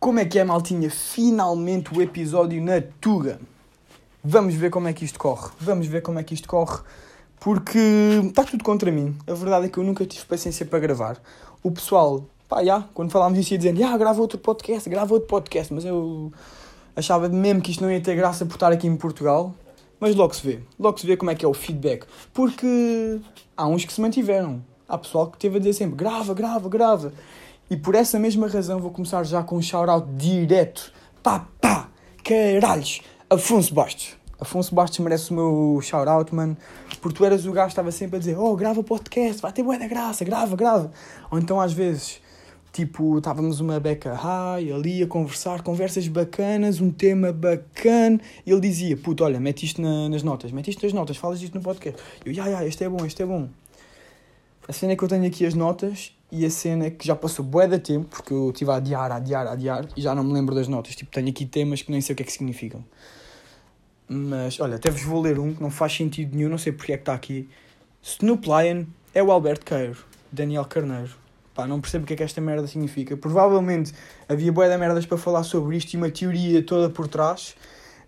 Como é que é, maltinha? Finalmente o episódio na Tuga. Vamos ver como é que isto corre. Vamos ver como é que isto corre. Porque está tudo contra mim. A verdade é que eu nunca tive paciência para gravar. O pessoal, pá, já, quando falámos isso ia dizendo, já, grava outro podcast, grava outro podcast. Mas eu achava mesmo que isto não ia ter graça por estar aqui em Portugal. Mas logo se vê. Logo se vê como é que é o feedback. Porque há uns que se mantiveram. Há pessoal que teve a dizer sempre, grava, grava, grava. E por essa mesma razão vou começar já com um shout-out direto. Pá, pá, caralhos. Afonso Bastos. Afonso Bastos merece o meu shout-out, mano. Porque tu eras o gajo que estava sempre a dizer, oh, grava podcast, vai ter boa da graça, grava, grava. Ou então às vezes, tipo, estávamos uma beca high, ali a conversar, conversas bacanas, um tema bacana. E ele dizia, puto, olha, mete isto na, nas notas, mete isto nas notas, falas isto no podcast. Eu, ya, ya, este é bom, este é bom. A cena é que eu tenho aqui as notas e a cena é que já passou bué de tempo, porque eu estive a adiar, a adiar, a adiar e já não me lembro das notas. Tipo, tenho aqui temas que nem sei o que é que significam. Mas, olha, até vos vou ler um que não faz sentido nenhum, não sei porque é que está aqui. Snoop Lion é o Alberto Queiro, Daniel Carneiro. Pá, não percebo o que é que esta merda significa. Provavelmente havia bué de merdas para falar sobre isto e uma teoria toda por trás.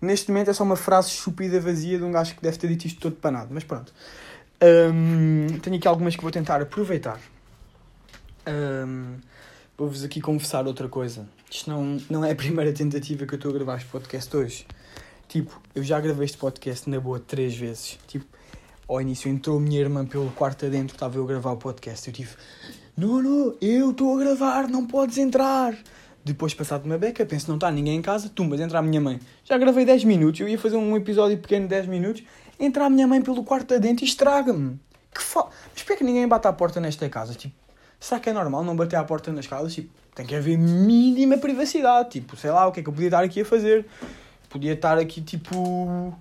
Neste momento é só uma frase estúpida, vazia, de um gajo que deve ter dito isto todo para nada. Mas pronto. Um, tenho aqui algumas que vou tentar aproveitar. Um, Vou-vos aqui confessar outra coisa. Isto não, não é a primeira tentativa que eu estou a gravar este podcast hoje. Tipo, eu já gravei este podcast na boa três vezes. Tipo, ao início entrou a minha irmã pelo quarto adentro estava eu a gravar o podcast. Eu tive, não, não, eu estou a gravar, não podes entrar. Depois, passado uma beca, penso, não está ninguém em casa, tumbas, entra a minha mãe. Já gravei 10 minutos, eu ia fazer um episódio pequeno de 10 minutos, entra a minha mãe pelo quarto adentro e estraga-me. Que fa... Mas porquê é que ninguém bate à porta nesta casa? Tipo, será que é normal não bater à porta nas casas? Tipo, tem que haver mínima privacidade. Tipo, sei lá, o que é que eu podia estar aqui a fazer? Podia estar aqui, tipo...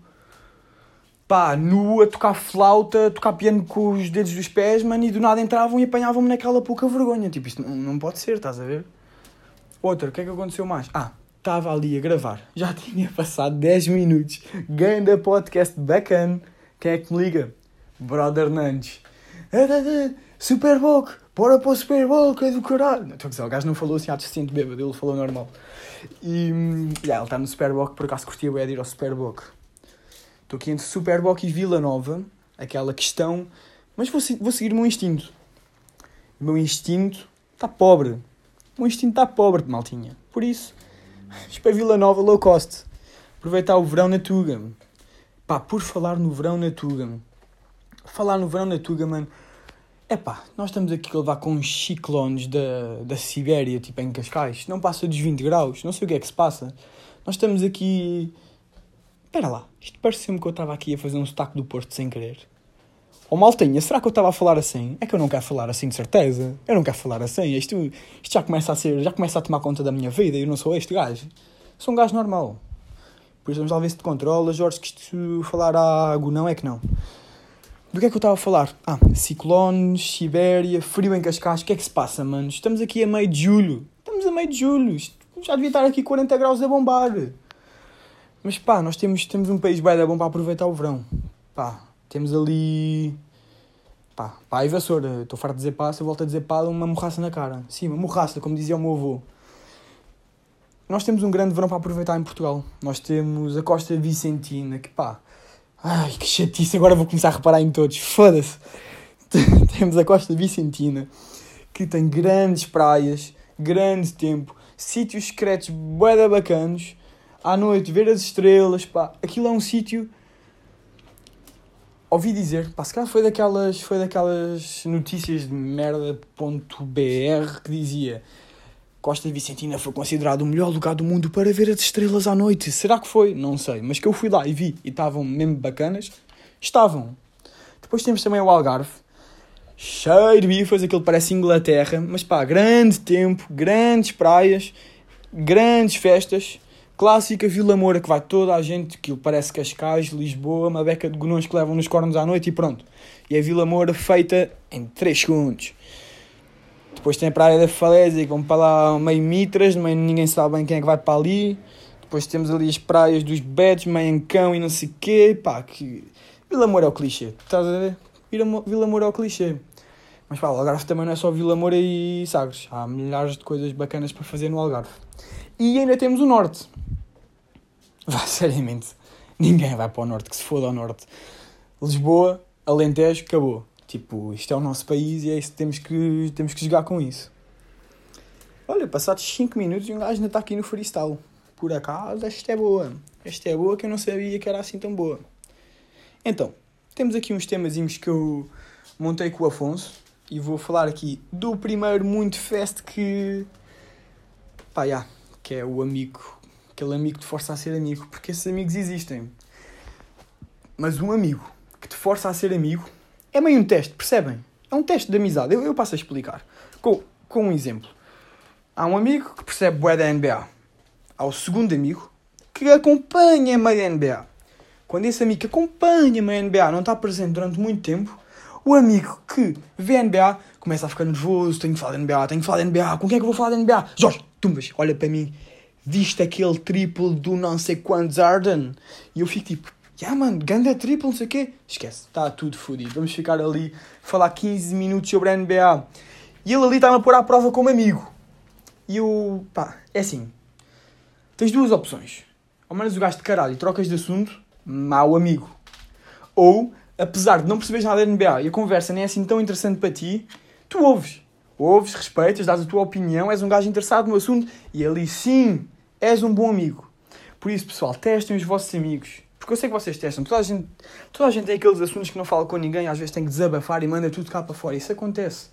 Pá, nu, a tocar flauta, tocar piano com os dedos dos pés, mano, e do nada entravam e apanhavam-me naquela pouca vergonha. Tipo, isto não, não pode ser, estás a ver? Outra, o que é que aconteceu mais? Ah, estava ali a gravar. Já tinha passado 10 minutos. Ganda podcast bacana. Quem é que me liga? Brother Nandes. Super Bowl, bora para o Super Bowl, que é do caralho. Estou a dizer, o gajo não falou assim, ah, decente bêbado, ele falou normal. E yeah, ele está no Super Bowl, por acaso curtia bem de ir ao Super Bowl. Estou aqui entre Super Bowl e Vila Nova, aquela questão, mas vou, vou seguir o meu instinto. O meu instinto está pobre. O meu instinto está pobre, maltinha. Por isso, isto para Vila Nova, low cost. Aproveitar o verão na Tuga. Pá, por falar no verão na Tuga. Falar no verão na Tuga, mano. É nós estamos aqui a levar com uns ciclones da, da Sibéria, tipo em Cascais. Não passa dos 20 graus, não sei o que é que se passa. Nós estamos aqui. Espera lá, isto pareceu-me que eu estava aqui a fazer um sotaque do Porto sem querer. Oh maltinha, será que eu estava a falar assim? É que eu não quero falar assim de certeza. Eu não quero falar assim. Isto, isto já começa a ser, já começa a tomar conta da minha vida. Eu não sou este gajo. Sou um gajo normal. Por isso vamos lá ver se te controla, Jorge, que isto falar água não é que não. Do que é que eu estava a falar? Ah, ciclones, Sibéria, frio em Cascais. O que é que se passa, mano? Estamos aqui a meio de julho. Estamos a meio de julho. Já devia estar aqui 40 graus a bombar. Mas pá, nós temos, temos um país bem bom para aproveitar o verão. Pá, temos ali. Pá, pá, e vassoura. Estou farto de dizer pá, se eu volto a dizer pá, uma morraça na cara. Sim, uma morraça, como dizia o meu avô. Nós temos um grande verão para aproveitar em Portugal. Nós temos a Costa Vicentina, que pá. Ai, que chatice, agora vou começar a reparar em todos. Foda-se. temos a Costa Vicentina, que tem grandes praias, grande tempo, sítios secretos bué bacanos. À noite, ver as estrelas, pá. Aquilo é um sítio ouvi dizer, pá, se calhar foi daquelas, foi daquelas notícias de merda.br que dizia Costa Vicentina foi considerado o melhor lugar do mundo para ver as estrelas à noite. Será que foi? Não sei. Mas que eu fui lá e vi e estavam mesmo bacanas. Estavam. Depois temos também o Algarve. Cheio de bifas, aquilo parece Inglaterra. Mas pá, grande tempo, grandes praias, grandes festas. Clássica Vila Moura, que vai toda a gente, que parece Cascais, Lisboa, uma beca de gonões que levam nos cornos à noite e pronto. E a Vila Moura feita em 3 segundos. Depois tem a Praia da Falésia, que vão para lá meio mitras, meio ninguém sabe bem quem é que vai para ali. Depois temos ali as praias dos Betos, cão e não sei quê. Pá, que... Vila Moura é o clichê, estás a ver? Vila Moura é o clichê. Mas pá, o Algarve também não é só Vila Moura e Sagres. Há milhares de coisas bacanas para fazer no Algarve. E ainda temos o Norte. Vá, seriamente. Ninguém vai para o Norte, que se foda ao Norte. Lisboa, Alentejo, acabou. Tipo, isto é o nosso país e é isso que temos que, temos que jogar com isso. Olha, passados 5 minutos e um gajo ainda está aqui no freestyle. Por acaso, esta é boa. Esta é boa que eu não sabia que era assim tão boa. Então, temos aqui uns temazinhos que eu montei com o Afonso e vou falar aqui do primeiro muito fest que. pá, já, que é o amigo. Aquele amigo que te força a ser amigo, porque esses amigos existem. Mas um amigo que te força a ser amigo é meio um teste, percebem? É um teste de amizade. Eu, eu passo a explicar. Com, com um exemplo. Há um amigo que percebe bué da NBA. Há o segundo amigo que acompanha a NBA. Quando esse amigo que acompanha a NBA não está presente durante muito tempo, o amigo que vê a NBA começa a ficar nervoso, tenho que falar de NBA, tenho que falar de NBA, com quem é que eu vou falar de NBA? Jorge, tumbas, olha para mim, viste aquele triplo do não sei quantos Arden? E eu fico tipo, yeah mano, ganda triplo, não sei o quê. Esquece, está tudo fodido, vamos ficar ali, falar 15 minutos sobre a NBA. E ele ali está-me a pôr à prova como amigo. E eu, pá, é assim, tens duas opções. Ao menos o gajo de caralho trocas de assunto, mau amigo. Ou apesar de não perceberes nada da NBA e a conversa nem é assim tão interessante para ti, tu ouves. Ouves, respeitas, dás a tua opinião, és um gajo interessado no assunto e ali sim és um bom amigo. Por isso, pessoal, testem os vossos amigos. Porque eu sei que vocês testam. Toda a gente, toda a gente tem aqueles assuntos que não fala com ninguém, às vezes tem que desabafar e manda tudo cá para fora. Isso acontece.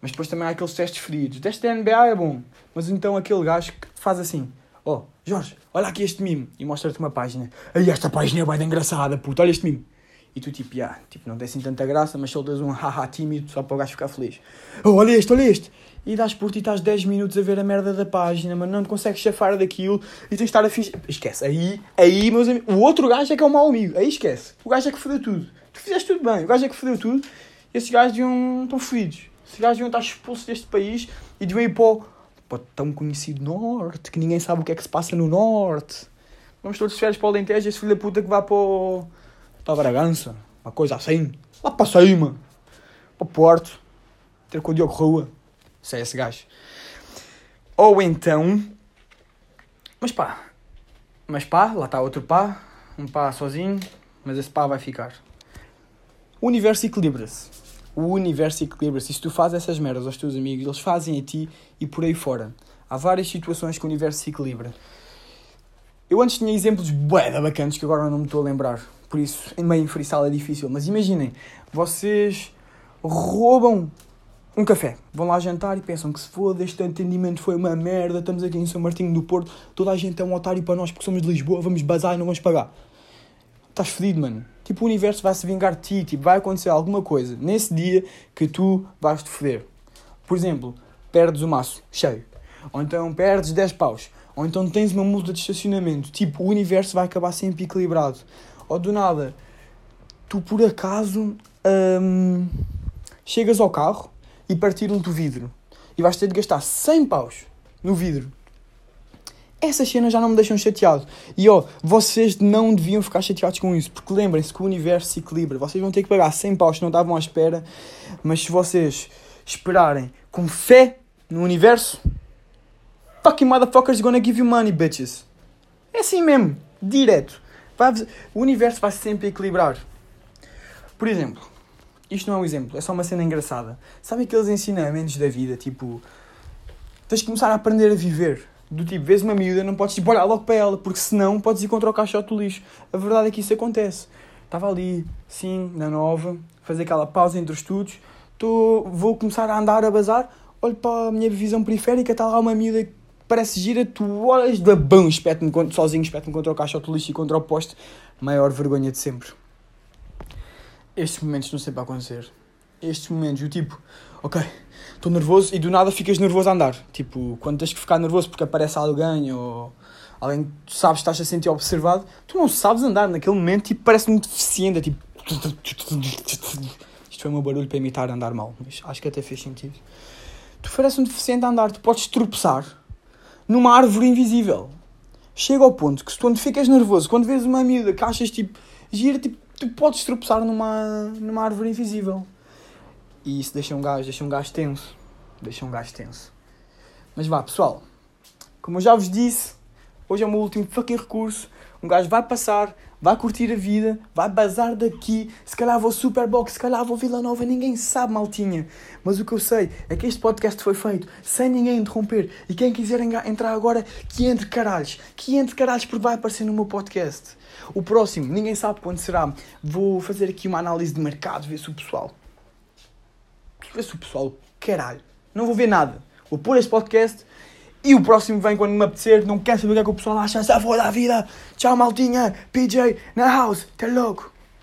Mas depois também há aqueles testes feridos. Teste da NBA é bom, mas então aquele gajo que faz assim: Ó, oh, Jorge, olha aqui este mimo. E mostra-te uma página. Aí esta página é bem engraçada, puto, olha este mimo. E tu tipo, yeah, tipo, não tem assim tanta graça, mas soltas um haha tímido só para o gajo ficar feliz. Oh, olha este, olha este! E dás por ti, estás 10 minutos a ver a merda da página, mas não te consegues chafar daquilo e tens de estar a fingir. Esquece, aí, aí, meus amigos, o outro gajo é que é o mau amigo, aí esquece. O gajo é que fodeu tudo. Tu fizeste tudo bem, o gajo é que fodeu tudo. Esses gajos deviam, estão fodidos. Esses gajos deviam estar expulsos deste país e deviam ir para o, para o tão conhecido Norte, que ninguém sabe o que é que se passa no Norte. Vamos todos férias para o Alentejo, esse filho da puta que vá para, o, para Bragança uma coisa assim, lá para cima, para o Porto, ter com o Diogo Rua, se é esse gajo. Ou então, mas pá, mas pá, lá está outro pá, um pá sozinho, mas esse pá vai ficar. O universo equilibra-se. O universo equilibra-se. E se tu fazes essas merdas aos teus amigos, eles fazem a ti e por aí fora. Há várias situações que o universo se equilibra. Eu antes tinha exemplos bué bacanas que agora não me estou a lembrar por isso em meio freestyle é difícil. Mas imaginem, vocês roubam um café, vão lá jantar e pensam que se foda, este atendimento foi uma merda, estamos aqui em São Martinho do Porto, toda a gente é um otário para nós porque somos de Lisboa, vamos bazar e não vamos pagar. Estás fedido, mano. Tipo, o universo vai se vingar de ti, tipo, vai acontecer alguma coisa nesse dia que tu vais te foder. Por exemplo, perdes o maço cheio, ou então perdes 10 paus, ou então tens uma multa de estacionamento. Tipo, o universo vai acabar sempre equilibrado ou do nada, tu por acaso hum, chegas ao carro e partiram-te o vidro e vais ter de gastar 100 paus no vidro. Essas cenas já não me deixam chateado. E ó, vocês não deviam ficar chateados com isso, porque lembrem-se que o universo se equilibra. Vocês vão ter que pagar 100 paus não estavam à espera, mas se vocês esperarem com fé no universo, fucking motherfuckers gonna give you money, bitches. É assim mesmo, direto. O universo vai sempre equilibrar. Por exemplo, isto não é um exemplo, é só uma cena engraçada. Sabe aqueles ensinamentos da vida, tipo, tens de começar a aprender a viver. Do tipo, vês uma miúda, não podes tipo, olhar logo para ela, porque senão podes ir contra o caixote do lixo. A verdade é que isso acontece. Estava ali, sim, na nova, fazer aquela pausa entre os estudos, tô, vou começar a andar a bazar, olho para a minha visão periférica, está lá uma miúda parece gira, tu olhas de bom, espeto-me sozinho, espeto-me contra o caixote lixo e contra o poste, maior vergonha de sempre. Estes momentos não sempre a acontecer. Estes momentos, o tipo, ok, estou nervoso e do nada ficas nervoso a andar. Tipo, quando tens que ficar nervoso porque aparece alguém ou alguém tu sabes estás a sentir observado, tu não sabes andar naquele momento, tipo, parece muito deficiente, é tipo. Isto foi meu barulho para imitar andar mal, mas acho que até fez sentido. Tu parece um deficiente a andar, tu podes tropeçar numa árvore invisível. Chega ao ponto que se tu ficas nervoso, quando vês uma miúda que achas tipo gira, tipo, tu podes tropeçar numa, numa árvore invisível. E isso deixa um gajo, deixa um gajo tenso. Deixa um gajo tenso. Mas vá, pessoal. Como eu já vos disse, hoje é o meu último fucking recurso. Um gajo vai passar, vai curtir a vida, vai bazar daqui. Se calhar vou Superbox, se calhar vou Vila Nova, ninguém sabe, maltinha. Mas o que eu sei é que este podcast foi feito sem ninguém interromper. E quem quiser entrar agora, que entre caralhos. Que entre caralhos, porque vai aparecer no meu podcast. O próximo, ninguém sabe quando será. Vou fazer aqui uma análise de mercado, ver se o pessoal. Ver se o pessoal. Caralho. Não vou ver nada. Vou pôr este podcast e o próximo vem quando me apetecer. Não quero saber o que é que o pessoal acha. Essa foi da vida. Tchau, maltinha. PJ na house. Até logo.